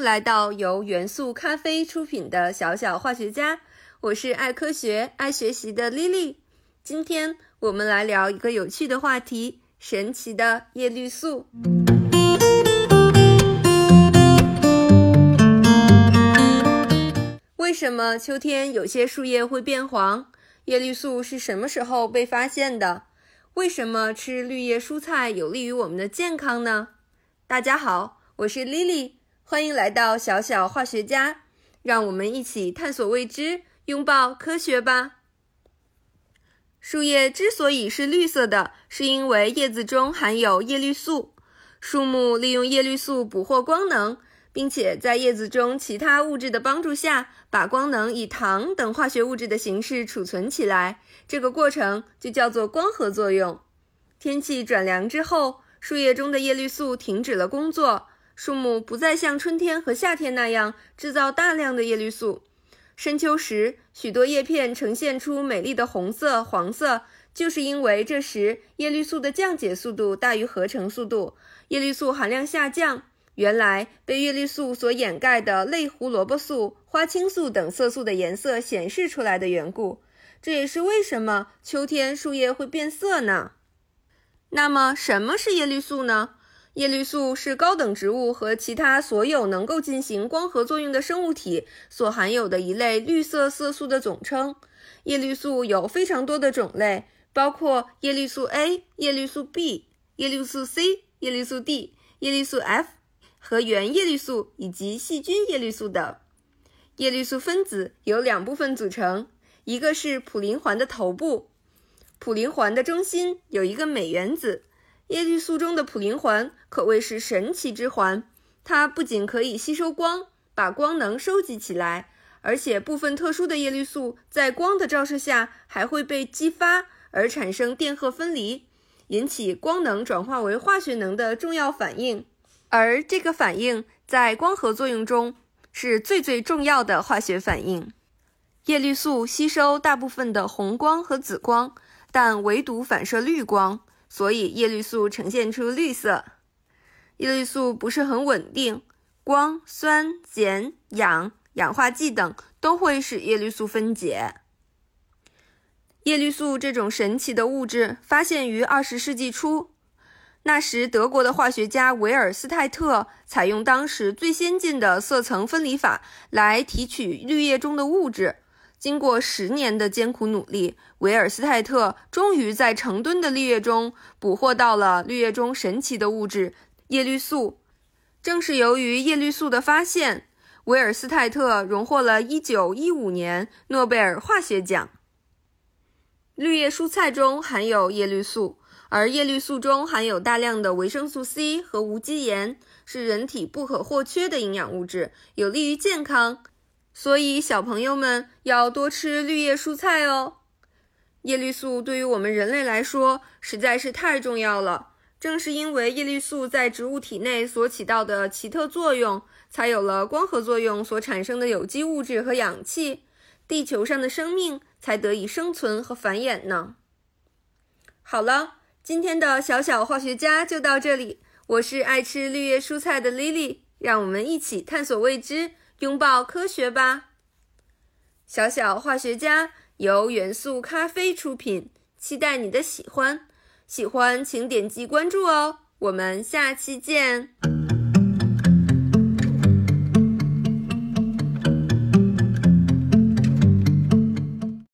来到由元素咖啡出品的小小化学家。我是爱科学、爱学习的 Lily。今天我们来聊一个有趣的话题：神奇的叶绿素。为什么秋天有些树叶会变黄？叶绿素是什么时候被发现的？为什么吃绿叶蔬菜有利于我们的健康呢？大家好，我是 Lily，欢迎来到小小化学家，让我们一起探索未知，拥抱科学吧。树叶之所以是绿色的，是因为叶子中含有叶绿素。树木利用叶绿素捕获光能，并且在叶子中其他物质的帮助下，把光能以糖等化学物质的形式储存起来。这个过程就叫做光合作用。天气转凉之后。树叶中的叶绿素停止了工作，树木不再像春天和夏天那样制造大量的叶绿素。深秋时，许多叶片呈现出美丽的红色、黄色，就是因为这时叶绿素的降解速度大于合成速度，叶绿素含量下降。原来被叶绿素所掩盖的类胡萝卜素、花青素等色素的颜色显示出来的缘故。这也是为什么秋天树叶会变色呢？那么，什么是叶绿素呢？叶绿素是高等植物和其他所有能够进行光合作用的生物体所含有的一类绿色色素的总称。叶绿素有非常多的种类，包括叶绿素 A、叶绿素 B、叶绿素 C、叶绿素 D、叶绿素 F 和原叶绿素以及细菌叶绿素等。叶绿素分子由两部分组成，一个是普林环的头部。普林环的中心有一个镁原子，叶绿素中的普林环可谓是神奇之环。它不仅可以吸收光，把光能收集起来，而且部分特殊的叶绿素在光的照射下还会被激发而产生电荷分离，引起光能转化为化学能的重要反应。而这个反应在光合作用中是最最重要的化学反应。叶绿素吸收大部分的红光和紫光。但唯独反射绿光，所以叶绿素呈现出绿色。叶绿素不是很稳定，光、酸、碱、氧、氧化剂等都会使叶绿素分解。叶绿素这种神奇的物质发现于二十世纪初，那时德国的化学家维尔斯泰特采用当时最先进的色层分离法来提取绿叶中的物质。经过十年的艰苦努力，维尔斯泰特终于在成吨的绿叶中捕获到了绿叶中神奇的物质叶绿素。正是由于叶绿素的发现，维尔斯泰特荣获了一九一五年诺贝尔化学奖。绿叶蔬菜中含有叶绿素，而叶绿素中含有大量的维生素 C 和无机盐，是人体不可或缺的营养物质，有利于健康。所以，小朋友们要多吃绿叶蔬菜哦。叶绿素对于我们人类来说实在是太重要了。正是因为叶绿素在植物体内所起到的奇特作用，才有了光合作用所产生的有机物质和氧气，地球上的生命才得以生存和繁衍呢。好了，今天的小小化学家就到这里。我是爱吃绿叶蔬菜的 Lily，让我们一起探索未知。拥抱科学吧，小小化学家由元素咖啡出品，期待你的喜欢。喜欢请点击关注哦，我们下期见。